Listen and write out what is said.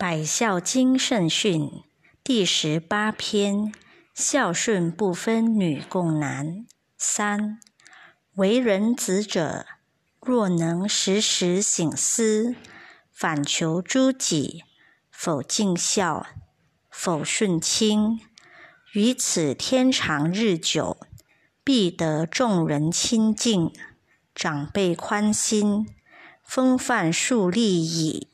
百孝经圣训第十八篇：孝顺不分女共男。三，为人子者，若能时时省思，反求诸己，否尽孝，否顺亲，于此天长日久，必得众人亲近，长辈宽心，风范树立矣。